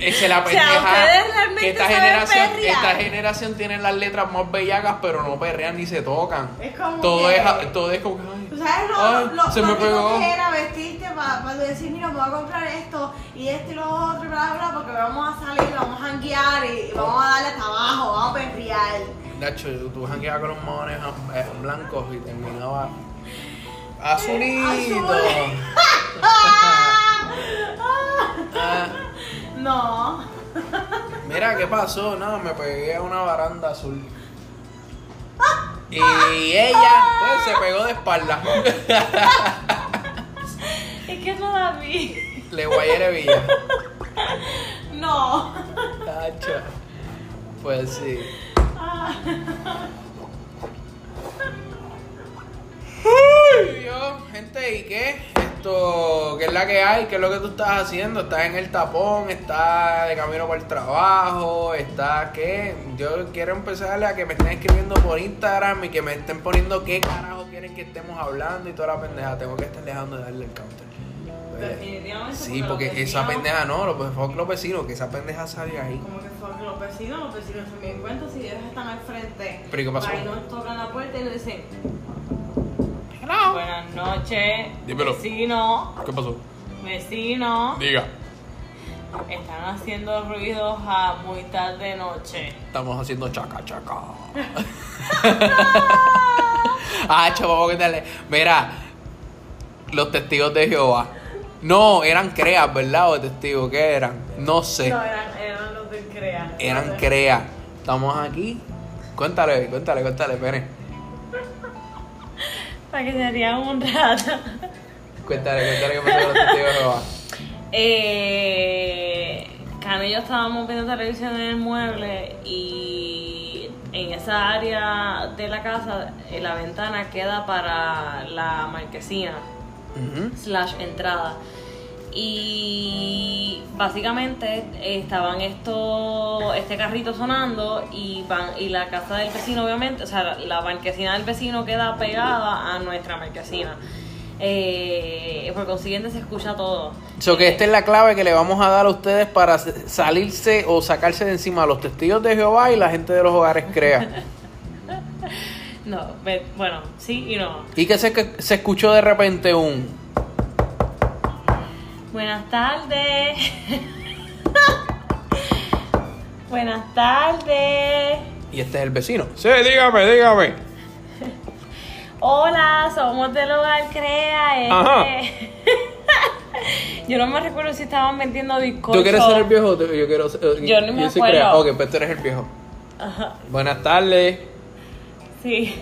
Es la O sea, pendeja. ustedes realmente que esta saben generación, perrear. esta generación tiene las letras más bellacas, pero no perrean ni se tocan. Es como todo que- es todo es como que, ay, ¿Tú sabes lo, Ay, lo, se lo me pegó. que era vestirte para decir, mira, me voy a comprar esto y esto y lo otro y bla, porque vamos a salir, vamos a janguear y vamos a darle hasta abajo, vamos a perrear. Nacho, tú jangueabas con los mones eh, blancos y terminaba azulito. Azul. Ah, No. mira qué pasó, no, me pegué a una baranda azul. Y ella, pues, se pegó de espalda. Es que no la vi. Le guayere villa. No. Nacho. Pues sí. Uy, Dios, gente, ¿y qué? Esto, ¿qué es la que hay? ¿Qué es lo que tú estás haciendo? ¿Estás en el tapón? ¿Estás de camino para el trabajo? ¿Estás qué? Yo quiero empezarle a que me estén escribiendo por Instagram y que me estén poniendo qué carajo quieren que estemos hablando y toda la pendeja. Tengo que estar dejando de darle el counter. Pues, Definitivamente. Sí, porque esa pendeja no, los, fuck los vecinos, que esa pendeja sale ahí. Como que fue que los vecinos, los vecinos se me dan cuenta si ellos están al frente. ¿Pero qué pasó? Ahí nos tocan la puerta y nos dicen, Buenas noches. Dímelo. Vecino. ¿Qué pasó? Vecino. Diga. Están haciendo ruidos a muy tarde noche. Estamos haciendo chaca chaca. ah, chaval, ¿qué tal? Mira, los testigos de Jehová. No, eran creas, ¿verdad? O testigos, ¿qué eran? No sé. no, eran, eran los del CREA. Eran creas. Estamos aquí. Cuéntale, cuéntale, cuéntale, Pene. Que se rían un rato. Cuéntale, cuéntale qué pasó con los testigos de Jehová. Eh, Cano y yo estábamos viendo televisión en el mueble y en esa área de la casa eh, la ventana queda para la marquesina slash entrada y básicamente eh, estaban esto este carrito sonando y van y la casa del vecino obviamente o sea la, la marquesina del vecino queda pegada a nuestra marquesina eh, por consiguiente se escucha todo So que esta es la clave que le vamos a dar a ustedes para salirse o sacarse de encima a los testigos de Jehová y la gente de los hogares crea. No, ve- bueno, sí y no. Y que se, que se escuchó de repente un... Buenas tardes. Buenas tardes. Y este es el vecino. Sí, dígame, dígame. Hola, somos del hogar Crea. este. Ajá. Yo no me recuerdo si estaban vendiendo bizcochos. ¿Tú quieres ser el viejo? Yo quiero ser... Yo no me soy acuerdo. crea. Ok, pues tú eres el viejo. Ajá, Buenas tardes. sí.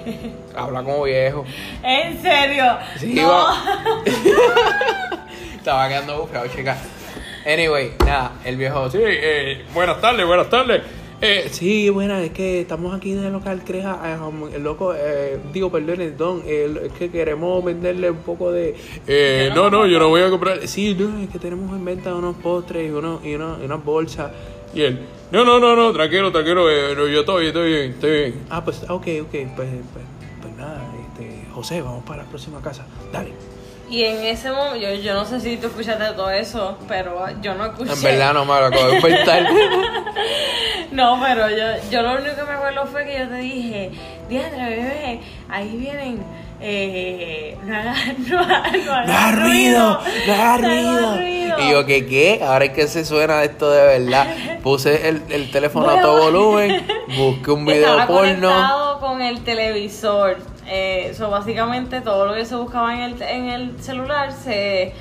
Habla como viejo. En serio. Sí, no. va. Estaba quedando bufeado, chica. Anyway, nada, el viejo, sí, eh, buenas tardes, buenas tardes. Eh, sí, buenas, es que estamos aquí en el local Creja, eh, el loco, eh, digo, perdón, don, eh, es que queremos venderle un poco de... Eh, no, no, yo no voy a comprar, sí, no, es que tenemos en venta unos postres y, unos, y, unos, y unas bolsas. Y él, no, no, no, no, tranquilo, tranquilo, eh, no, yo estoy, estoy bien, estoy bien. Ah, pues, ok, ok, pues, pues, pues nada, este, José, vamos para la próxima casa, dale. Y en ese momento, yo, yo no sé si tú escuchaste todo eso, pero yo no escuché. En verdad no me lo acabo de inventar. No, pero yo, yo lo único que me acuerdo fue que yo te dije, Diandra, bebé, ahí vienen. Eh, no hagas no haga- no haga ¡No hagas ruido! ¡No hagas ruido! ruido. Y yo, ¿qué qué? Ahora es que se suena esto de verdad. Puse el, el teléfono a Voy a- todo volumen, busqué un video Estaba porno. con el televisor. Eh, so, básicamente todo lo que se buscaba en el, en el celular se,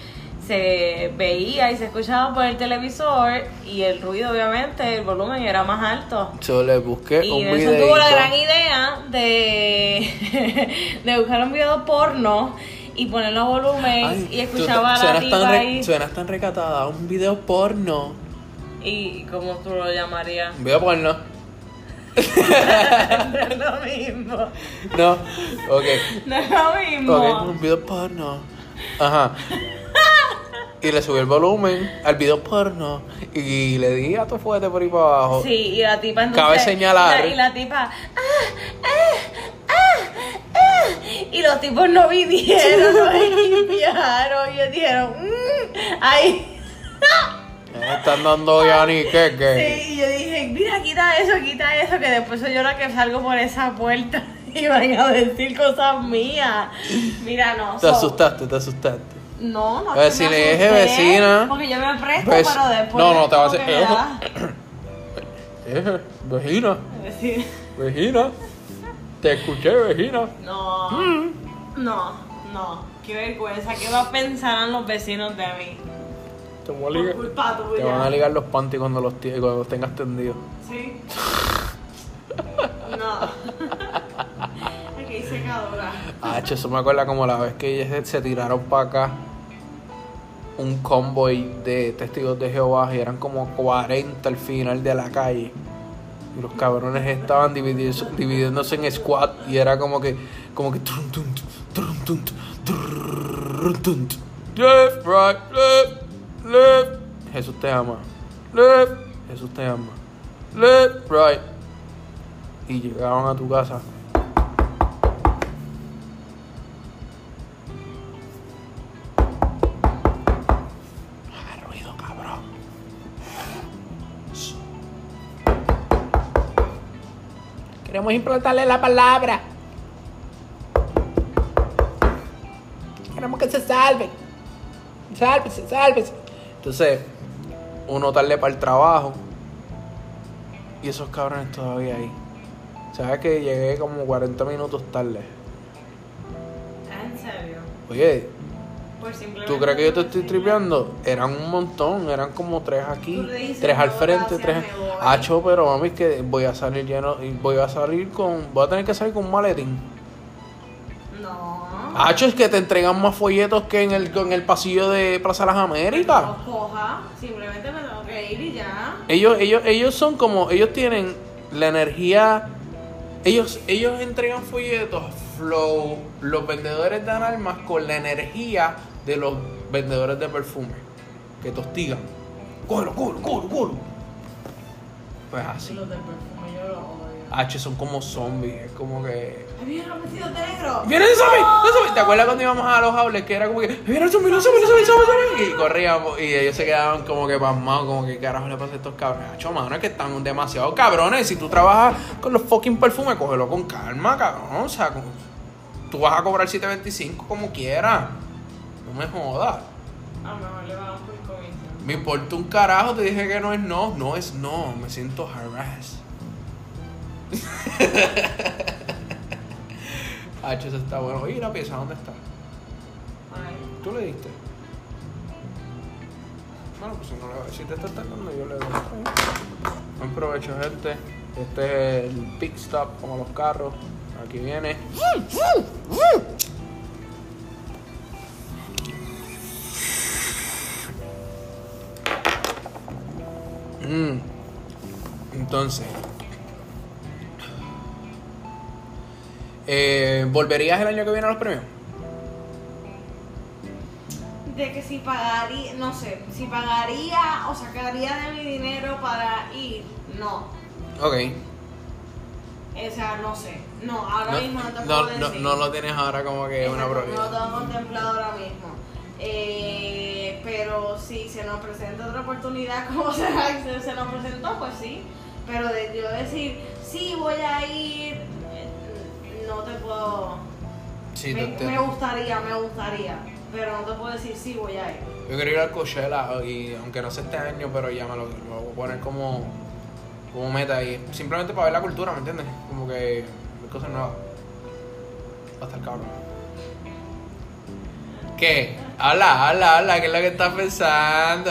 se veía y se escuchaba por el televisor y el ruido obviamente, el volumen era más alto. Yo le busqué Y un video. tuvo la gran idea de, de buscar un video porno y ponerlo a volumen y escuchaba a la tipa tan re- suenas tan recatada, un video porno. Y como tú lo llamarías. Un video porno. No es lo mismo. No, ok. No es lo mismo. Ok, un video porno. Ajá. Y le subí el volumen al video porno y le di a tu fuerte por ahí para abajo. Sí, y la tipa entonces. Cabe señalar. la- y la tipa. "Ah, ah, ah, ah", y los tipos no vinieron, no limpiaron. Y ellos dijeron, "Mm, ay. Me están dando ya ni qué, qué. Sí, y yo dije, mira, quita eso, quita eso, que después soy yo la que salgo por esa puerta y van a decir cosas mías. Mira, no. Te so- asustaste, te asustaste. No, no. A ver, es que dije asusté, vecina. Porque yo me presto, Vec- pero después. No, no, te va a que me da- Eh, vecina, Decir, vecina. Te escuché, vecina. No, Mm. no, no. Qué vergüenza. ¿Qué va a pensar los vecinos de mí? Te, voy a Por ligar- culpa te van a ligar los panties cuando los, tie- cuando los tengas tendidos. Sí. No. Aquí secadora. Ah, eso me acuerda como la vez que ellos se, tiraron para acá un convoy de testigos de Jehová y eran como 40 al final de la calle. Y los cabrones estaban divididos- dividiéndose en squad y era como que, como que. right, left, left. Jesús te ama. Left, Jesús te ama. Left, right. Y llegaban a tu casa. Ruido, cabrón. Queremos implantarle la palabra. Queremos que se salven. Sálvese, sálvese. Entonces, uno tarde para el trabajo. Y esos cabrones todavía ahí. ¿Sabes que llegué como 40 minutos tarde? ¿En serio? Oye, ¿Tú crees que yo te estoy tripeando? Eran un montón, eran como tres aquí, tres al "No, frente, tres. me voy". Hacho, pero mami, es que voy a salir lleno, y voy a salir con, voy a tener que salir con un maletín. Hacho, es que te entregan más folletos que en el, en el pasillo de Plaza Las Américas. No coja, simplemente me tengo que ir y ya. Ellos, ellos, ellos son como, ellos tienen la energía, ellos, ellos entregan folletos, flow, los vendedores dan almas con la energía de los vendedores de perfume, que tostigan. Cógelo, cógelo, cógelo, cógelo. Pues así. Los del perfume. H son como zombies, es como que. ¡Ahí vienen los vestidos de negro! ¡Viene el zombie! ¡El zombie! ¿Te acuerdas cuando íbamos a los outlets que era como que ¡Viene el zombie, el zombie, el zombie, el zombie, el zombie! Y corríamos y ellos se quedaban como que pasmados, como que carajo le pasa a estos cabrones. Hacho, mano, es que están demasiado cabrones. Si tú trabajas con los fucking perfumes, cógelo con calma, cabrón. O sea, como- tú vas a cobrar 7.25 como quieras. No me jodas. A lo mejor le vamos por comisión. Me importa un carajo, te dije que no es no. No es no, me siento harassed. Hacho, eso está bueno. Oye, ¿y la pieza dónde está? Ay. ¿Tú le diste? Bueno, pues si, no le, si te está tardando, yo le doy. Buen provecho, gente. Este es el pit stop, como los carros. Aquí viene. Mm. Entonces, eh, ¿volverías el año que viene a los premios? De que si pagaría, no sé, si pagaría o sacaría de mi dinero para ir, no. Ok. O sea, no sé. No, ahora No, mismo no te puedo no- decir. no lo tienes ahora como que una Exacto, No lo tengo contemplado ahora mismo. Eh, pero si se nos presenta otra oportunidad como se, se, nos presentó, pues sí. Pero de yo decir, sí, voy a ir, no te puedo... Sí, me, gustaría, me gustaría. Pero no te puedo decir, sí, voy a ir. Yo quiero ir al Coachella y aunque no sea este año, pero ya me lo, lo voy a poner como, como meta y simplemente para ver la cultura, ¿me entiendes? Como que ver cosas nuevas. Va a estar cabrón. ¿Qué? Habla, habla, habla, ¿qué es lo que estás pensando?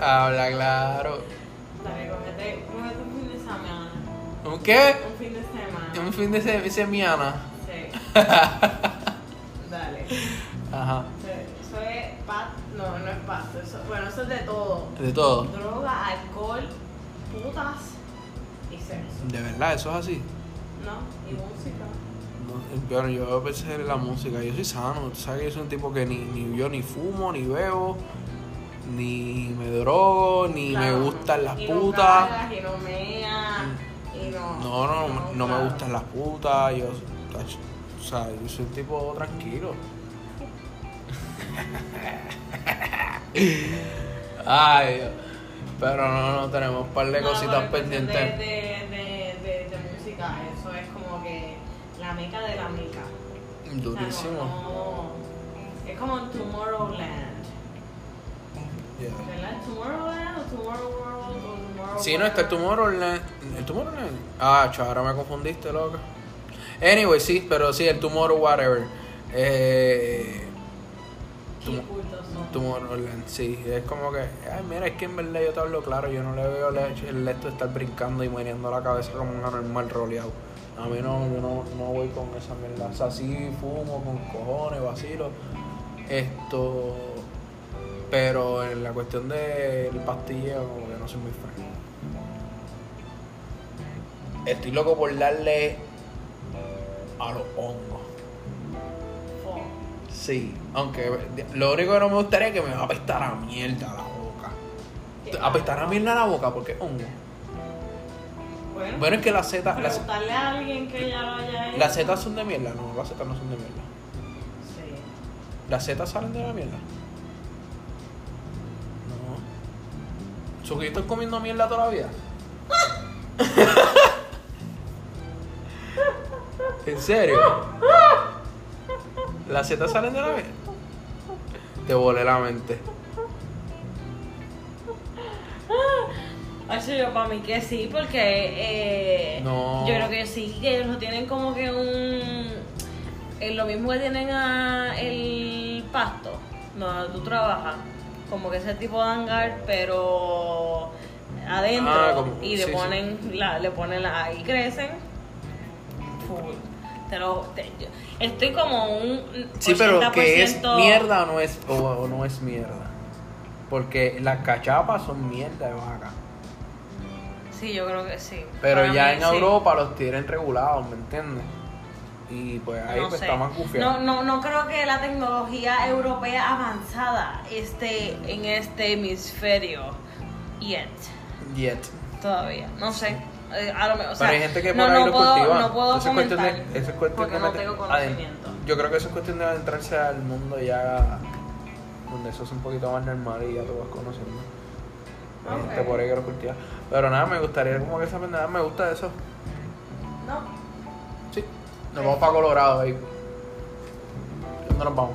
Habla, claro. Dale, cógete, cógete un fin de semana. ¿Un qué? Un fin de. Un fin de se- semana. Sí. Dale. Ajá. Eso es pat, no, no es pasto. Eso, bueno, eso es de todo. De todo. Droga, alcohol, putas y sexo. De verdad, eso es así. ¿No? Y música. No, Pero yo pensé en la música, yo soy sano, tú sabes que yo soy un tipo que ni, ni yo ni fumo, ni bebo, ni me drogo, ni me gustan las y no putas. cagas, y no meas, y no. No, no, no, no me gustan las putas, yo, o sea, yo soy un tipo tranquilo. Ay. Pero no, no tenemos un par de No, cositas pendientes. De, de, de, de, música, eso es como que la meca de la meca. O sea, Durísimo. no- no- es como Tomorrowland. Yeah. ¿Verdad? ¿Tomorrowland o Tomorrow World o Tomorrow Sí, no, está Tomorrowland. ¿El Tomorrowland? Ah, chaval, ahora me confundiste, loca. Anyway, sí, pero sí, el Tomorrow Whatever. Eh, son. Tomorrowland, sí. Es como que, ay, mira, es que en verdad yo te hablo claro, yo no le veo el, el esto de estar brincando y meneando la cabeza como un anormal roleado. A mí no, yo no, no voy con esa mierda. O sea, sí fumo con cojones, vacilo. Esto. Pero en la cuestión del pastilleo, como que no soy muy fan. Estoy loco por darle a los hongos. Sí, aunque lo único que no me gustaría es que me va a apestar a mierda la boca. Apestar a mierda la boca porque es hongo. Bueno, Bueno, es que las setas, las, a alguien que ya lo haya hecho. las setas son de mierda, no, las setas no son de mierda. Sí. ¿Las setas salen de la mierda? No. ¿Su que estoy comiendo mierda toda la vida? ¿En serio? ¿Las setas salen de la mierda? Te volé la mente. Eso yo para mí que sí, porque eh, No. yo creo que sí, que ellos lo tienen como que un... eh, lo mismo que tienen a el pasto, donde tú trabajas, como que ese tipo de hangar, pero adentro, Ah, como- y le sí, sí. ponen, La, le ponen la, ahí crecen, full. Te lo, te- estoy como un Sí, pero que es 80%. mierda o no es, o, o no es mierda. Porque las cachapas son mierda de vaca. Sí, yo creo que sí. Pero Para ya mí, en sí. Europa los tienen regulados, ¿me entiendes? Y pues ahí no pues sé. está más gufiado. No, no, no creo que la tecnología europea avanzada esté en este hemisferio yet, Yet. todavía. No sé. Eh, a lo mejor, o sea, Pero hay gente que por no, ahí no lo puedo, cultiva. No puedo Eso es cuestión de- comentar eso es cuestión porque de no meter- tengo aden- conocimiento. Yo creo que eso es cuestión de adentrarse al mundo ya donde eso es un poquito más normal y ya tú vas conociendo. Hay gente por ahí que lo cultiva. Pero nada, me gustaría como que esa pendeja, me gusta eso. No. Sí. Nos vamos para Colorado ahí. ¿Dónde nos vamos?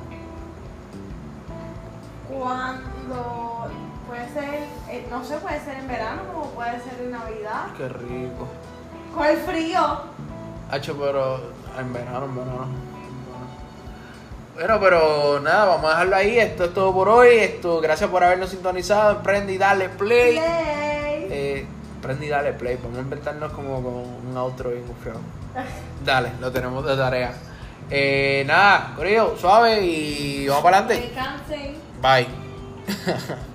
Cuando puede ser, eh, no sé, puede ser en verano como puede ser en Navidad. Qué rico. Con el frío. Hacho, pero en verano, en verano. Bueno, pero nada, vamos a dejarlo ahí. Esto es todo por hoy. Esto, gracias por habernos sintonizado. Prende y dale play. Play. Eh, prende y dale play. Vamos a inventarnos como un outro bien confiado. Dale, lo tenemos de tarea. Eh, nada, Corillo, suave y vamos para adelante. Descansen. Bye.